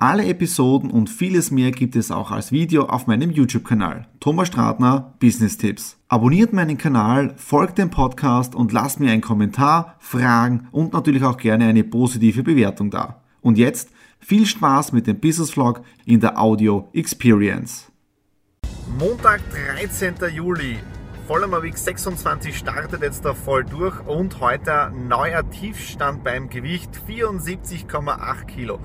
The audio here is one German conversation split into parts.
alle Episoden und vieles mehr gibt es auch als Video auf meinem YouTube-Kanal. Thomas Stratner, Business Tipps. Abonniert meinen Kanal, folgt dem Podcast und lasst mir einen Kommentar, Fragen und natürlich auch gerne eine positive Bewertung da. Und jetzt viel Spaß mit dem Business Vlog in der Audio Experience. Montag, 13. Juli. Voller Weg 26 startet jetzt da voll durch und heute neuer Tiefstand beim Gewicht 74,8 Kilo.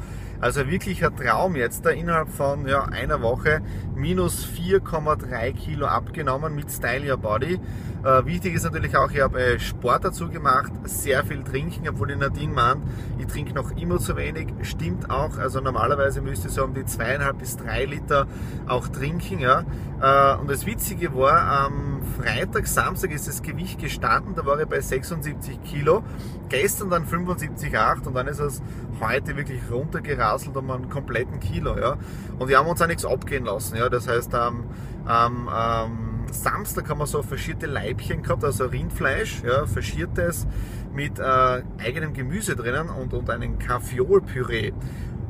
Also wirklich ein Traum jetzt da innerhalb von ja, einer Woche minus 4,3 Kilo abgenommen mit Style Your Body. Äh, wichtig ist natürlich auch, ich habe äh, Sport dazu gemacht, sehr viel trinken, obwohl die Nadine meint, ich trinke noch immer zu wenig. Stimmt auch, also normalerweise müsste ich so um die zweieinhalb bis drei Liter auch trinken. Ja. Äh, und das Witzige war, am Freitag, Samstag ist das Gewicht gestanden, da war ich bei 76 Kilo, gestern dann 75,8 und dann ist es heute wirklich runtergerasselt um einen kompletten Kilo. Ja. Und wir haben uns auch nichts abgehen lassen. Ja. Das heißt, am, am, am Samstag haben wir so verschierte Leibchen gehabt, also Rindfleisch, ja, verschiertes mit äh, eigenem Gemüse drinnen und, und einem Kaffeolpüree.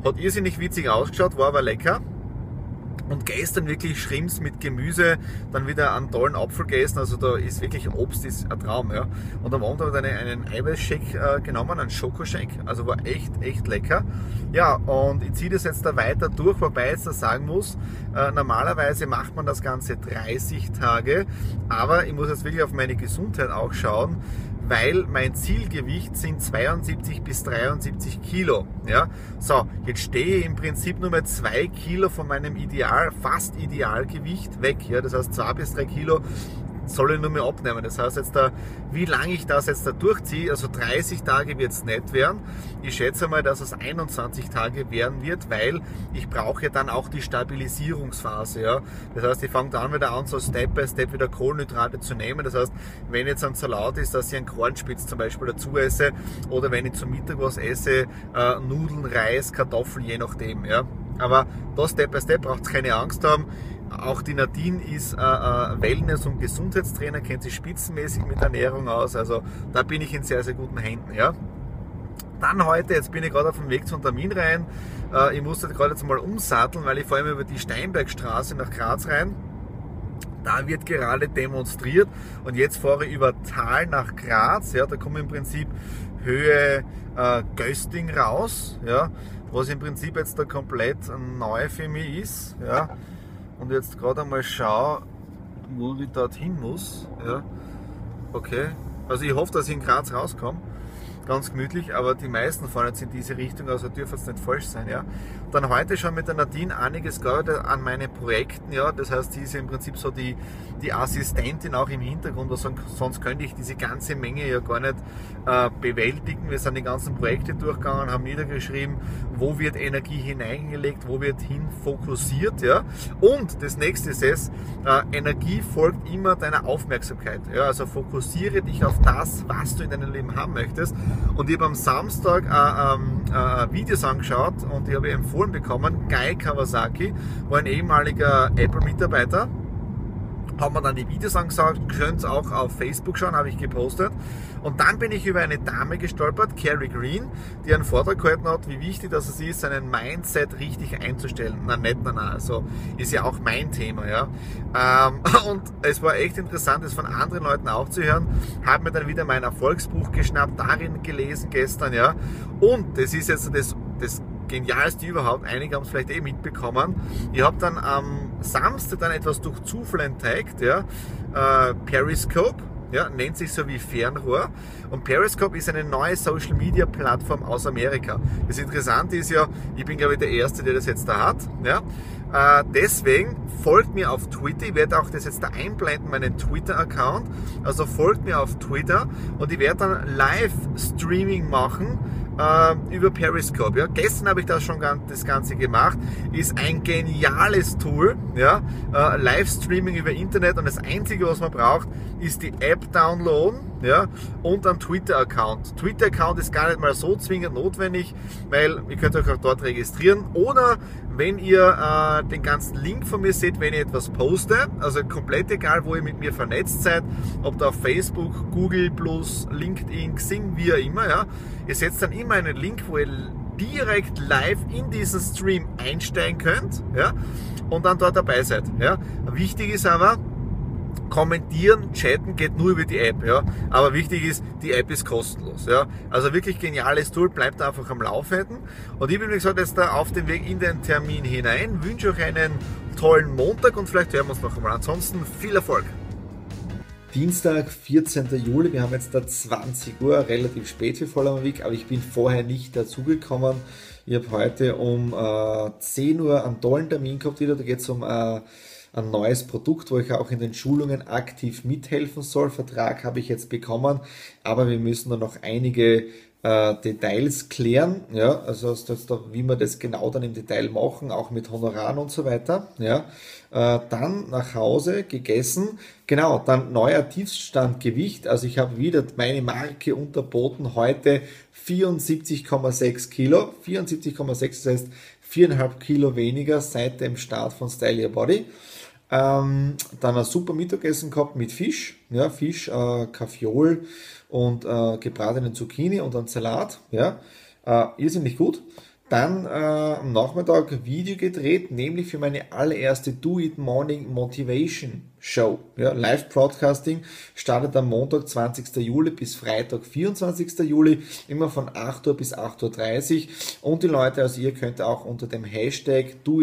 Hat irrsinnig witzig ausgeschaut, war aber lecker. Und gestern wirklich Schrimps mit Gemüse, dann wieder einen tollen Apfel gegessen. Also da ist wirklich Obst ist ein Traum. Ja. Und am Abend habe ich einen, einen Eiweißshake äh, genommen, einen Schokoshake. Also war echt, echt lecker. Ja, und ich ziehe das jetzt da weiter durch, wobei ich jetzt sagen muss, äh, normalerweise macht man das Ganze 30 Tage, aber ich muss jetzt wirklich auf meine Gesundheit auch schauen weil mein Zielgewicht sind 72 bis 73 Kilo. Ja? So, jetzt stehe ich im Prinzip nur mehr 2 Kilo von meinem Ideal, fast Idealgewicht weg. Ja? Das heißt 2 bis 3 Kilo soll ich nur mehr abnehmen. Das heißt jetzt da, wie lange ich das jetzt da durchziehe, also 30 Tage wird es nicht werden. Ich schätze mal, dass es 21 Tage werden wird, weil ich brauche dann auch die Stabilisierungsphase. Ja. Das heißt, ich fange dann wieder an, so Step by Step wieder Kohlenhydrate zu nehmen. Das heißt, wenn jetzt ein Salat ist, dass ich einen Kornspitz zum Beispiel dazu esse oder wenn ich zum Mittag was esse, äh, Nudeln, Reis, Kartoffeln, je nachdem. Ja. Aber da Step by Step braucht es keine Angst haben. Auch die Nadine ist äh, äh, Wellness- und Gesundheitstrainer, kennt sich spitzenmäßig mit Ernährung aus. Also da bin ich in sehr, sehr guten Händen. Ja. Dann heute, jetzt bin ich gerade auf dem Weg zum Termin rein. Äh, ich musste gerade jetzt mal umsatteln, weil ich vor allem über die Steinbergstraße nach Graz rein. Da wird gerade demonstriert und jetzt fahre ich über Tal nach Graz. Ja, da komme im Prinzip Höhe äh, Gösting raus. Ja, was im Prinzip jetzt da komplett neu für mich ist. Ja und jetzt gerade einmal schaue, wo ich dorthin muss. Ja. Okay. Also ich hoffe, dass ich in Graz rauskomme ganz gemütlich, aber die meisten fahren jetzt in diese Richtung, also dürfen es nicht falsch sein. Ja. Dann heute schon mit der Nadine einiges gearbeitet an meinen Projekten, ja. das heißt, sie ist im Prinzip so die, die Assistentin auch im Hintergrund, also sonst könnte ich diese ganze Menge ja gar nicht äh, bewältigen. Wir sind die ganzen Projekte durchgegangen, haben niedergeschrieben, wo wird Energie hineingelegt, wo wird hin fokussiert. Ja. Und das nächste ist es, äh, Energie folgt immer deiner Aufmerksamkeit. Ja. Also fokussiere dich auf das, was du in deinem Leben haben möchtest und ich habe am Samstag äh, ähm, äh, Videos angeschaut und ich habe empfohlen bekommen, Guy Kawasaki war ein ehemaliger Apple-Mitarbeiter haben wir dann die Videos angesagt, könnt auch auf Facebook schauen, habe ich gepostet. Und dann bin ich über eine Dame gestolpert, Carrie Green, die einen Vortrag gehalten hat, wie wichtig das ist, seinen Mindset richtig einzustellen. Na, nicht, na, na, also ist ja auch mein Thema, ja. Ähm, und es war echt interessant, das von anderen Leuten auch zu hören. Habe mir dann wieder mein Erfolgsbuch geschnappt, darin gelesen gestern, ja. Und das ist jetzt das, das genialste überhaupt. Einige haben es vielleicht eh mitbekommen. Ich habe dann am Samstag dann etwas durch Zufall entdeckt, ja, äh, Periscope. Ja, nennt sich so wie Fernrohr. Und Periscope ist eine neue Social Media Plattform aus Amerika. Das Interessante ist ja, ich bin glaube ich der Erste, der das jetzt da hat. Ja. Äh, deswegen folgt mir auf Twitter. Ich werde auch das jetzt da einblenden, meinen Twitter-Account. Also folgt mir auf Twitter und ich werde dann Live-Streaming machen äh, über Periscope. Ja. Gestern habe ich das schon das Ganze gemacht. Ist ein geniales Tool. Ja. Äh, Livestreaming über Internet und das Einzige, was man braucht, ist die App downloaden ja, und ein Twitter-Account. Twitter-Account ist gar nicht mal so zwingend notwendig, weil ihr könnt euch auch dort registrieren. Oder wenn ihr äh, den ganzen Link von mir seht, wenn ich etwas poste, also komplett egal, wo ihr mit mir vernetzt seid, ob da auf Facebook, Google LinkedIn, Xing, wie auch immer, ja, ihr setzt dann immer einen Link, wo ihr direkt live in diesen Stream einsteigen könnt, ja, und dann dort dabei seid, ja. Wichtig ist aber, kommentieren, chatten geht nur über die App, ja. Aber wichtig ist, die App ist kostenlos, ja. Also wirklich geniales Tool, bleibt einfach am Laufenden. Und ich bin, wie gesagt, jetzt da auf dem Weg in den Termin hinein, wünsche euch einen tollen Montag und vielleicht hören wir uns noch einmal. Ansonsten viel Erfolg. Dienstag, 14. Juli, wir haben jetzt da 20 Uhr, relativ spät für Voller Weg, aber ich bin vorher nicht dazugekommen. Ich habe heute um äh, 10 Uhr einen tollen Termin gehabt wieder, da geht es um äh, ein neues Produkt, wo ich auch in den Schulungen aktiv mithelfen soll. Vertrag habe ich jetzt bekommen, aber wir müssen da noch einige äh, Details klären, ja, also wie wir das genau dann im Detail machen, auch mit Honoraren und so weiter, ja. Äh, dann nach Hause gegessen, genau, dann neuer Tiefstandgewicht, also ich habe wieder meine Marke unterboten, heute 74,6 Kilo, 74,6, das heißt 4,5 Kilo weniger seit dem Start von Style Your Body. Ähm, dann ein super Mittagessen gehabt mit Fisch, ja, Fisch, äh, Kaffeeol und äh, gebratenen Zucchini und ein Salat, ja, äh, irrsinnig gut. Dann äh, am Nachmittag Video gedreht, nämlich für meine allererste Do It Morning Motivation Show. Ja, Live Broadcasting startet am Montag, 20. Juli bis Freitag, 24. Juli, immer von 8 Uhr bis 8.30 Uhr. Und die Leute, also ihr könnt auch unter dem Hashtag Do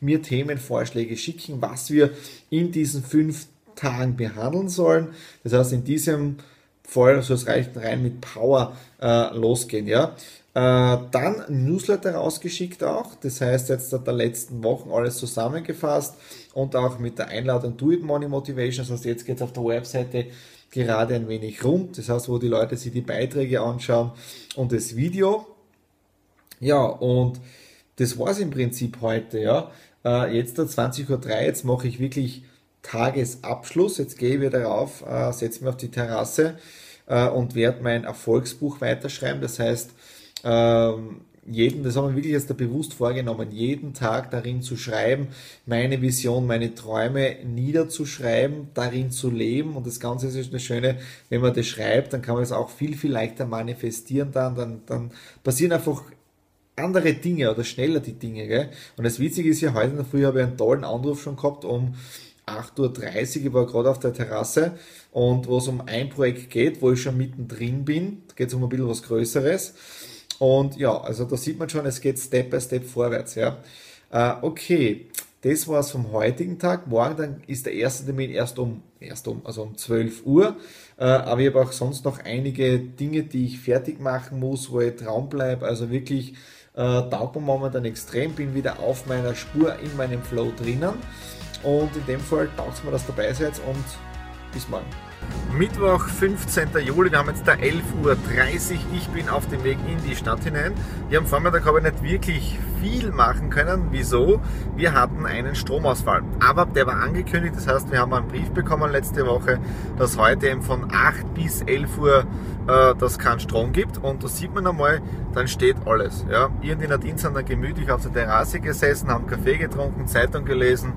mir Themenvorschläge schicken, was wir in diesen fünf Tagen behandeln sollen. Das heißt, in diesem Fall soll es rein mit Power äh, losgehen. Ja? Äh, dann Newsletter rausgeschickt auch, das heißt jetzt der letzten Wochen alles zusammengefasst und auch mit der Einladung Do It Money Motivation, das heißt jetzt geht es auf der Webseite gerade ein wenig rund, das heißt wo die Leute sich die Beiträge anschauen und das Video. Ja, und das war es im Prinzip heute, ja. Äh, jetzt der 20.03 Uhr, jetzt mache ich wirklich Tagesabschluss, jetzt gehe ich wieder rauf, äh, setze mich auf die Terrasse und werde mein Erfolgsbuch weiterschreiben, das heißt, ähm, jeden, das haben wir wirklich jetzt da bewusst vorgenommen, jeden Tag darin zu schreiben, meine Vision, meine Träume niederzuschreiben, darin zu leben. Und das Ganze ist eine schöne, wenn man das schreibt, dann kann man es auch viel, viel leichter manifestieren dann, dann, dann passieren einfach andere Dinge oder schneller die Dinge. Gell? Und das Witzige ist ja, heute in der Früh habe ich einen tollen Anruf schon gehabt um 8.30 Uhr, ich war gerade auf der Terrasse und wo es um ein Projekt geht, wo ich schon mittendrin bin, da geht es um ein bisschen was Größeres und ja, also da sieht man schon, es geht Step by Step vorwärts. Ja. Äh, okay, das war's vom heutigen Tag. Morgen dann ist der erste Termin erst um, erst um, also um 12 Uhr. Äh, aber ich habe auch sonst noch einige Dinge, die ich fertig machen muss, wo ich Traum bleibe. Also wirklich äh, taugt mir momentan extrem, bin wieder auf meiner Spur, in meinem Flow drinnen. Und in dem Fall taugt mir, dass ihr dabei seid und bis morgen. Mittwoch, 15. Juli, wir haben jetzt da 11.30 Uhr. Ich bin auf dem Weg in die Stadt hinein. Wir am Vormittag habe ich nicht wirklich viel machen können. Wieso? Wir hatten einen Stromausfall. Aber der war angekündigt, das heißt, wir haben einen Brief bekommen letzte Woche, dass heute eben von 8 bis 11 Uhr äh, das keinen Strom gibt. Und da sieht man einmal, dann steht alles. Ja. Ich und die Nadine sind dann gemütlich auf der Terrasse gesessen, haben Kaffee getrunken, Zeitung gelesen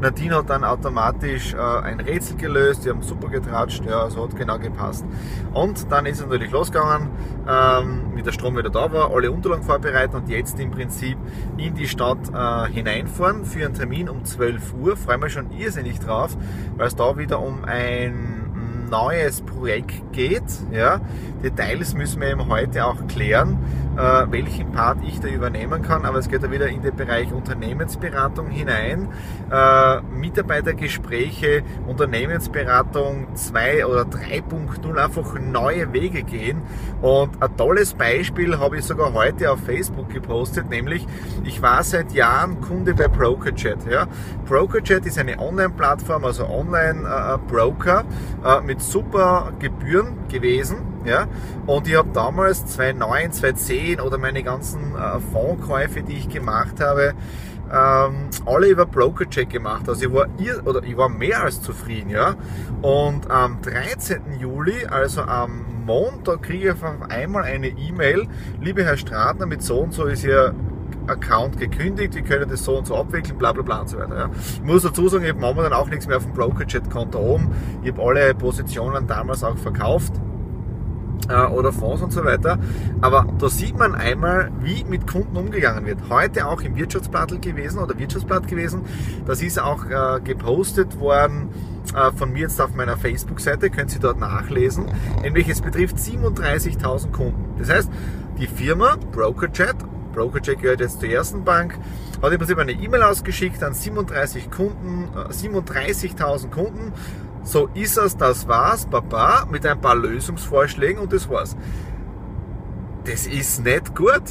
Nadine hat dann automatisch äh, ein Rätsel gelöst, die haben super getratscht, ja, also hat genau gepasst. Und dann ist es natürlich losgegangen, ähm, wie der Strom wieder da war, alle Unterlagen vorbereiten und jetzt im Prinzip in die Stadt äh, hineinfahren für einen Termin um 12 Uhr. Freue mich schon irrsinnig drauf, weil es da wieder um ein neues Projekt geht. Ja. Details müssen wir eben heute auch klären, äh, welchen Part ich da übernehmen kann. Aber es geht da wieder in den Bereich Unternehmensberatung hinein, äh, Mitarbeitergespräche, Unternehmensberatung 2 oder 3.0, einfach neue Wege gehen. Und ein tolles Beispiel habe ich sogar heute auf Facebook gepostet, nämlich ich war seit Jahren Kunde bei BrokerChat. Ja. BrokerChat ist eine Online-Plattform, also Online-Broker äh, mit super Gebühren gewesen Ja? Und ich habe damals 2009, 2010 oder meine ganzen äh, Fondskäufe, die ich gemacht habe, ähm, alle über Brokercheck gemacht. Also ich war, ir oder ich war mehr als zufrieden. Ja? Und am 13. Juli, also am Montag, kriege ich auf einmal eine E-Mail, liebe Herr Stratner, mit so und so ist Ihr Account gekündigt, wir können das so und so abwickeln, bla bla bla und so weiter. Ja. Ich muss dazu sagen, ich habe momentan auch nichts mehr auf dem Brokerjet-Konto oben. Ich habe alle Positionen damals auch verkauft oder Fonds und so weiter. Aber da sieht man einmal, wie mit Kunden umgegangen wird. Heute auch im Wirtschaftsblatt gewesen oder Wirtschaftsblatt gewesen. Das ist auch äh, gepostet worden äh, von mir jetzt auf meiner Facebook-Seite, können Sie dort nachlesen. Nämlich es betrifft 37.000 Kunden. Das heißt, die Firma Brokerjet Brokercheck gehört jetzt zur ersten Bank, hat im Prinzip eine E-Mail ausgeschickt an 37 Kunden, 37.000 äh, Kunden. So ist es, das war's, Baba, mit ein paar Lösungsvorschlägen und das war's. Das ist nicht gut.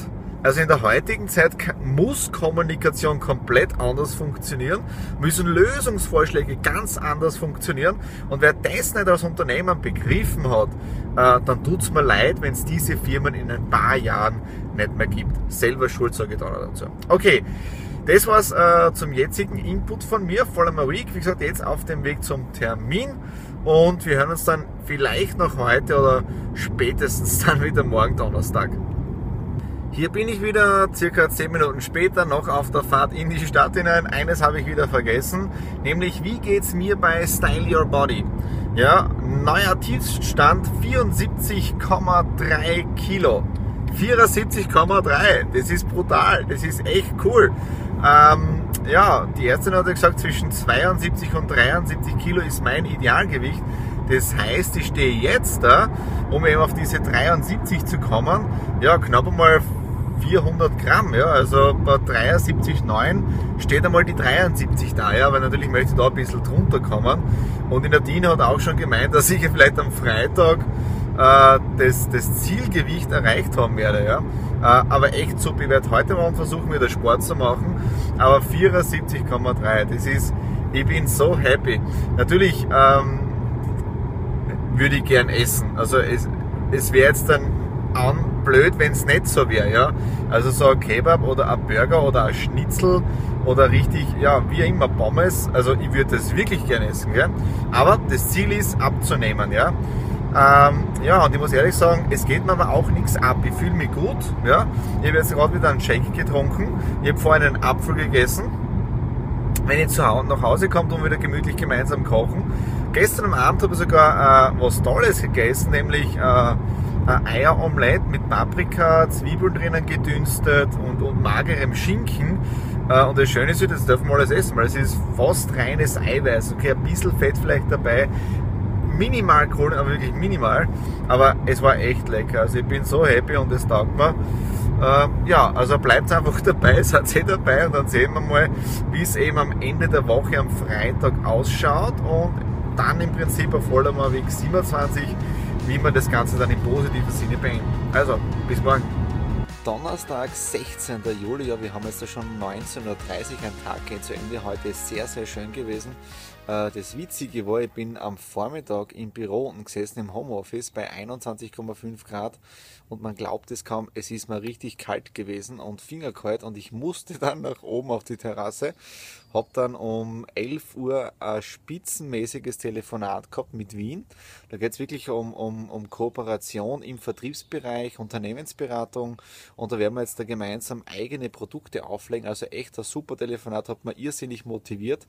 Also in der heutigen Zeit muss Kommunikation komplett anders funktionieren, müssen Lösungsvorschläge ganz anders funktionieren. Und wer das nicht als Unternehmen begriffen hat, äh, dann tut es mir leid, wenn es diese Firmen in ein paar Jahren nicht mehr gibt. Selber schuld, sage ich da dazu. Okay, das war's äh, zum jetzigen Input von mir, Follow Week. Wie gesagt, jetzt auf dem Weg zum Termin. Und wir hören uns dann vielleicht noch heute oder spätestens dann wieder morgen Donnerstag. Hier bin ich wieder, circa 10 Minuten später, noch auf der Fahrt in die Stadt hinein. Eines habe ich wieder vergessen, nämlich wie geht es mir bei Style Your Body? Ja, neuer Tiefstand 74,3 Kilo. 74,3, das ist brutal, das ist echt cool. Ähm, ja, die Ärztin hat gesagt, zwischen 72 und 73 Kilo ist mein Idealgewicht. Das heißt, ich stehe jetzt da, um eben auf diese 73 zu kommen, ja, knapp einmal 400 Gramm, ja, also bei 73,9 steht einmal die 73 da, ja, weil natürlich möchte ich da ein bisschen drunter kommen. Und der Nadine hat auch schon gemeint, dass ich vielleicht am Freitag äh, das, das Zielgewicht erreicht haben werde, ja. Äh, aber echt super, ich werde heute Abend versuchen, wieder Sport zu machen, aber 74,3, das ist, ich bin so happy. Natürlich ähm, würde ich gern essen, also es, es wäre jetzt dann an blöd, wenn es nicht so wäre. Ja? Also so ein Kebab oder ein Burger oder ein Schnitzel oder richtig, ja, wie immer Pommes. Also ich würde das wirklich gerne essen. Gell? Aber das Ziel ist abzunehmen. Ja? Ähm, ja, und ich muss ehrlich sagen, es geht mir aber auch nichts ab. Ich fühle mich gut. Ja? Ich habe jetzt gerade wieder einen Shake getrunken. Ich habe vorhin einen Apfel gegessen. Wenn ich zu Hause nach Hause kommt und wieder gemütlich gemeinsam kochen. Gestern Abend habe ich sogar äh, was Tolles gegessen, nämlich äh, ein Eieromelett mit Paprika, Zwiebeln drinnen gedünstet und, und magerem Schinken. Äh, und das Schöne ist, das dürfen wir alles essen, weil es ist fast reines Eiweiß. Okay, ein bisschen Fett vielleicht dabei, minimal Kohlen, aber wirklich minimal. Aber es war echt lecker. Also ich bin so happy und es taugt mir. Äh, ja, also bleibt einfach dabei, seid ihr dabei und dann sehen wir mal, wie es eben am Ende der Woche am Freitag ausschaut und dann im Prinzip auf Vollmer Weg 27 wie man das Ganze dann im positiven Sinne beenden. Also, bis morgen. Donnerstag, 16. Juli, ja, wir haben jetzt schon 19.30 Uhr, ein Tag geht zu Ende. Heute ist sehr, sehr schön gewesen. Äh, das Witzige war, ich bin am Vormittag im Büro und gesessen im Homeoffice bei 21,5 Grad und man glaubt es kaum, es ist mal richtig kalt gewesen und fingerkalt und ich musste dann nach oben auf die Terrasse habe dann um 11 Uhr ein spitzenmäßiges Telefonat gehabt mit Wien. Da geht es wirklich um, um, um Kooperation im Vertriebsbereich, Unternehmensberatung und da werden wir jetzt da gemeinsam eigene Produkte auflegen. Also echt ein super Telefonat, hat mir irrsinnig motiviert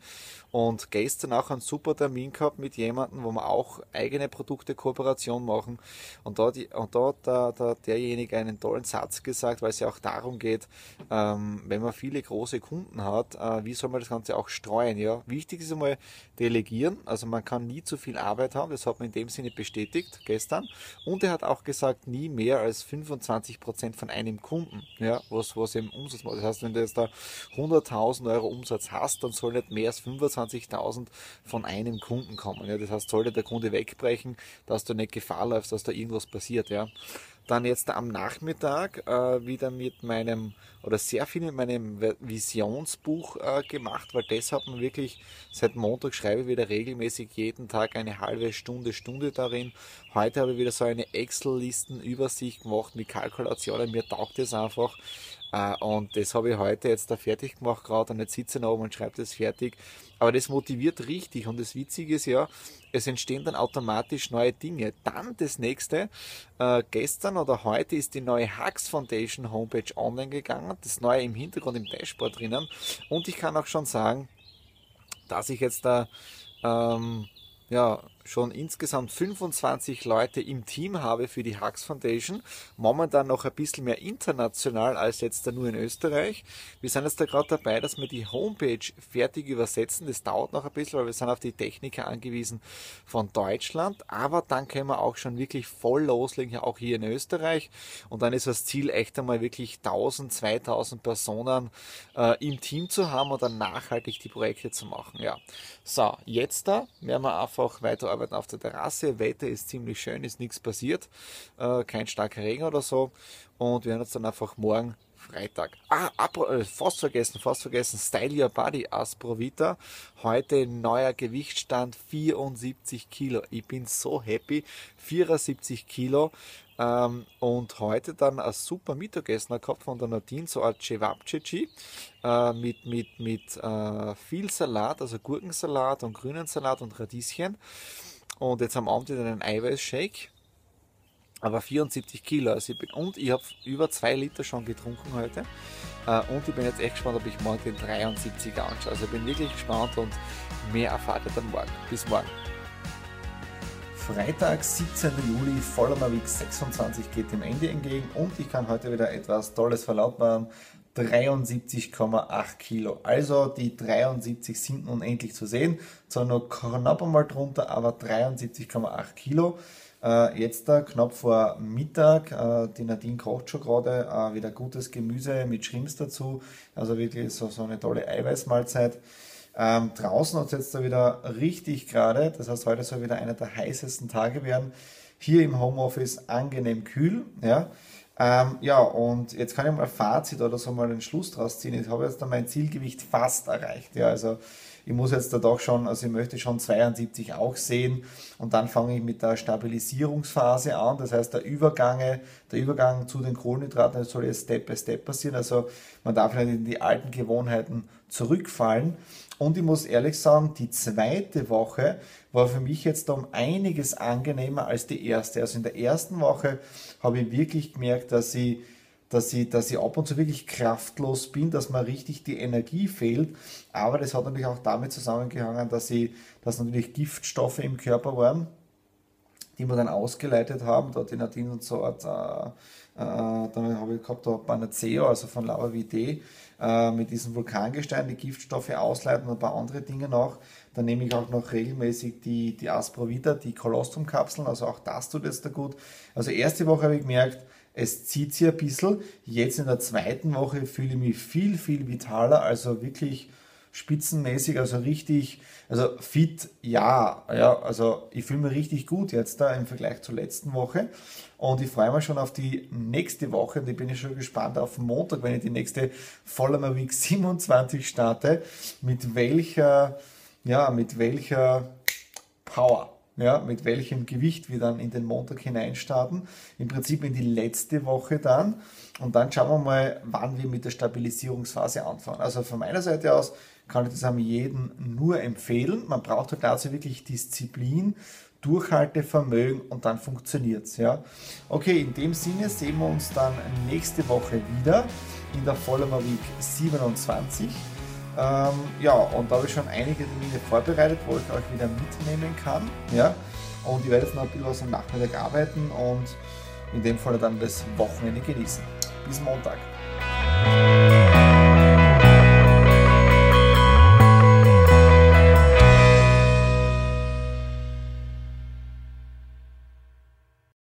und gestern auch einen super Termin gehabt mit jemandem, wo wir auch eigene Produkte Kooperation machen und da, die, und da hat der, der, derjenige einen tollen Satz gesagt, weil es ja auch darum geht, ähm, wenn man viele große Kunden hat, äh, wie soll man das Ganze auch streuen. Ja. Wichtig ist einmal delegieren, also man kann nie zu viel Arbeit haben, das hat man in dem Sinne bestätigt gestern. Und er hat auch gesagt, nie mehr als 25 Prozent von einem Kunden, ja, was, was eben Umsatz macht. Das heißt, wenn du jetzt da 100.000 Euro Umsatz hast, dann soll nicht mehr als 25.000 von einem Kunden kommen. Ja. Das heißt, sollte der Kunde wegbrechen, dass du nicht Gefahr läufst, dass da irgendwas passiert. Ja. Dann jetzt am Nachmittag äh, wieder mit meinem oder sehr viel mit meinem Visionsbuch äh, gemacht, weil das hat man wirklich seit Montag schreibe ich wieder regelmäßig jeden Tag eine halbe Stunde, Stunde darin. Heute habe ich wieder so eine Excel-Listen-Übersicht gemacht mit Kalkulationen. Mir taugt es einfach. Äh, und das habe ich heute jetzt da fertig gemacht gerade und jetzt sitze ich noch oben und schreibe das fertig. Aber das motiviert richtig und das Witzige ist ja, es entstehen dann automatisch neue Dinge. Dann das nächste, äh, gestern oder heute ist die neue Hux Foundation Homepage online gegangen, das neue im Hintergrund im Dashboard drinnen und ich kann auch schon sagen, dass ich jetzt da ähm, ja, schon insgesamt 25 Leute im Team habe für die Hux Foundation. Momentan noch ein bisschen mehr international als jetzt nur in Österreich. Wir sind jetzt da gerade dabei, dass wir die Homepage fertig übersetzen. Das dauert noch ein bisschen, weil wir sind auf die Techniker angewiesen von Deutschland. Aber dann können wir auch schon wirklich voll loslegen, auch hier in Österreich. Und dann ist das Ziel echt einmal wirklich 1000, 2000 Personen äh, im Team zu haben und dann nachhaltig die Projekte zu machen. Ja. So, jetzt da werden wir einfach weiter arbeiten auf der Terrasse. Wetter ist ziemlich schön, ist nichts passiert. Äh, kein starker Regen oder so. Und wir werden uns dann einfach morgen Freitag. Ah, äh, fast vergessen, fast vergessen. Style Your Body Asprovita. Heute neuer Gewichtsstand 74 Kilo. Ich bin so happy. 74 Kilo. Ähm, und heute dann ein super Mittagessen gehabt von der Nadine, so ein Cevapcici äh, mit, mit, mit äh, viel Salat, also Gurkensalat und grünen Salat und Radieschen. Und jetzt am Abend wieder einen Eiweißshake. Aber 74 Kilo. Also ich bin, und ich habe über 2 Liter schon getrunken heute. Äh, und ich bin jetzt echt gespannt, ob ich morgen den 73er anschaue. Also ich bin wirklich gespannt und mehr erfahrt ihr dann morgen. Bis morgen. Freitag, 17. Juli, voller Mavic 26 geht dem Ende entgegen und ich kann heute wieder etwas Tolles verlautbaren. 73,8 Kilo. Also die 73 sind nun endlich zu sehen. Zwar nur knapp einmal drunter, aber 73,8 Kilo. Äh, jetzt da knapp vor Mittag, äh, die Nadine kocht schon gerade, äh, wieder gutes Gemüse mit Shrimps dazu. Also wirklich so, so eine tolle Eiweißmahlzeit. Ähm, draußen hat es jetzt da wieder richtig gerade, das heißt heute soll wieder einer der heißesten Tage werden. Hier im Homeoffice angenehm kühl. Ja. Ähm, ja, und jetzt kann ich mal Fazit oder so mal den Schluss draus ziehen. Ich habe jetzt dann mein Zielgewicht fast erreicht. Ja, also ich muss jetzt da doch schon, also ich möchte schon 72 auch sehen und dann fange ich mit der Stabilisierungsphase an. Das heißt, der Übergang, der Übergang zu den Kohlenhydraten soll jetzt Step by Step passieren. Also man darf nicht in die alten Gewohnheiten zurückfallen. Und ich muss ehrlich sagen, die zweite Woche war für mich jetzt um einiges angenehmer als die erste. Also in der ersten Woche habe ich wirklich gemerkt, dass ich dass ich, dass ich ab und zu wirklich kraftlos bin, dass mir richtig die Energie fehlt. Aber das hat natürlich auch damit zusammengehangen, dass, ich, dass natürlich Giftstoffe im Körper waren, die wir dann ausgeleitet haben. Da die Nadine und so hat, äh, äh, dann habe ich gehabt da Panaceo, also von Lava VD, äh, mit diesem Vulkangestein, die Giftstoffe ausleiten und ein paar andere Dinge noch. Dann nehme ich auch noch regelmäßig die, die Asprovita, die Kolostrumkapseln, also auch das tut jetzt da gut. Also erste Woche habe ich gemerkt, es zieht sich ein bisschen. Jetzt in der zweiten Woche fühle ich mich viel, viel vitaler, also wirklich spitzenmäßig, also richtig, also fit, ja, ja, also ich fühle mich richtig gut jetzt da im Vergleich zur letzten Woche. Und ich freue mich schon auf die nächste Woche und ich bin schon gespannt auf Montag, wenn ich die nächste Vollmer Week 27 starte, mit welcher, ja, mit welcher Power ja, mit welchem Gewicht wir dann in den Montag hineinstarten. Im Prinzip in die letzte Woche dann. Und dann schauen wir mal, wann wir mit der Stabilisierungsphase anfangen. Also von meiner Seite aus kann ich das am jeden nur empfehlen. Man braucht halt dazu wirklich Disziplin, Durchhaltevermögen und dann funktioniert's. Ja. Okay, in dem Sinne sehen wir uns dann nächste Woche wieder in der Vollmer Week 27. Ähm, ja, und da habe ich schon einige Termine vorbereitet, wo ich euch wieder mitnehmen kann. Ja? Und ich werde jetzt noch ein bisschen was am Nachmittag arbeiten und in dem Fall dann das Wochenende genießen. Bis Montag.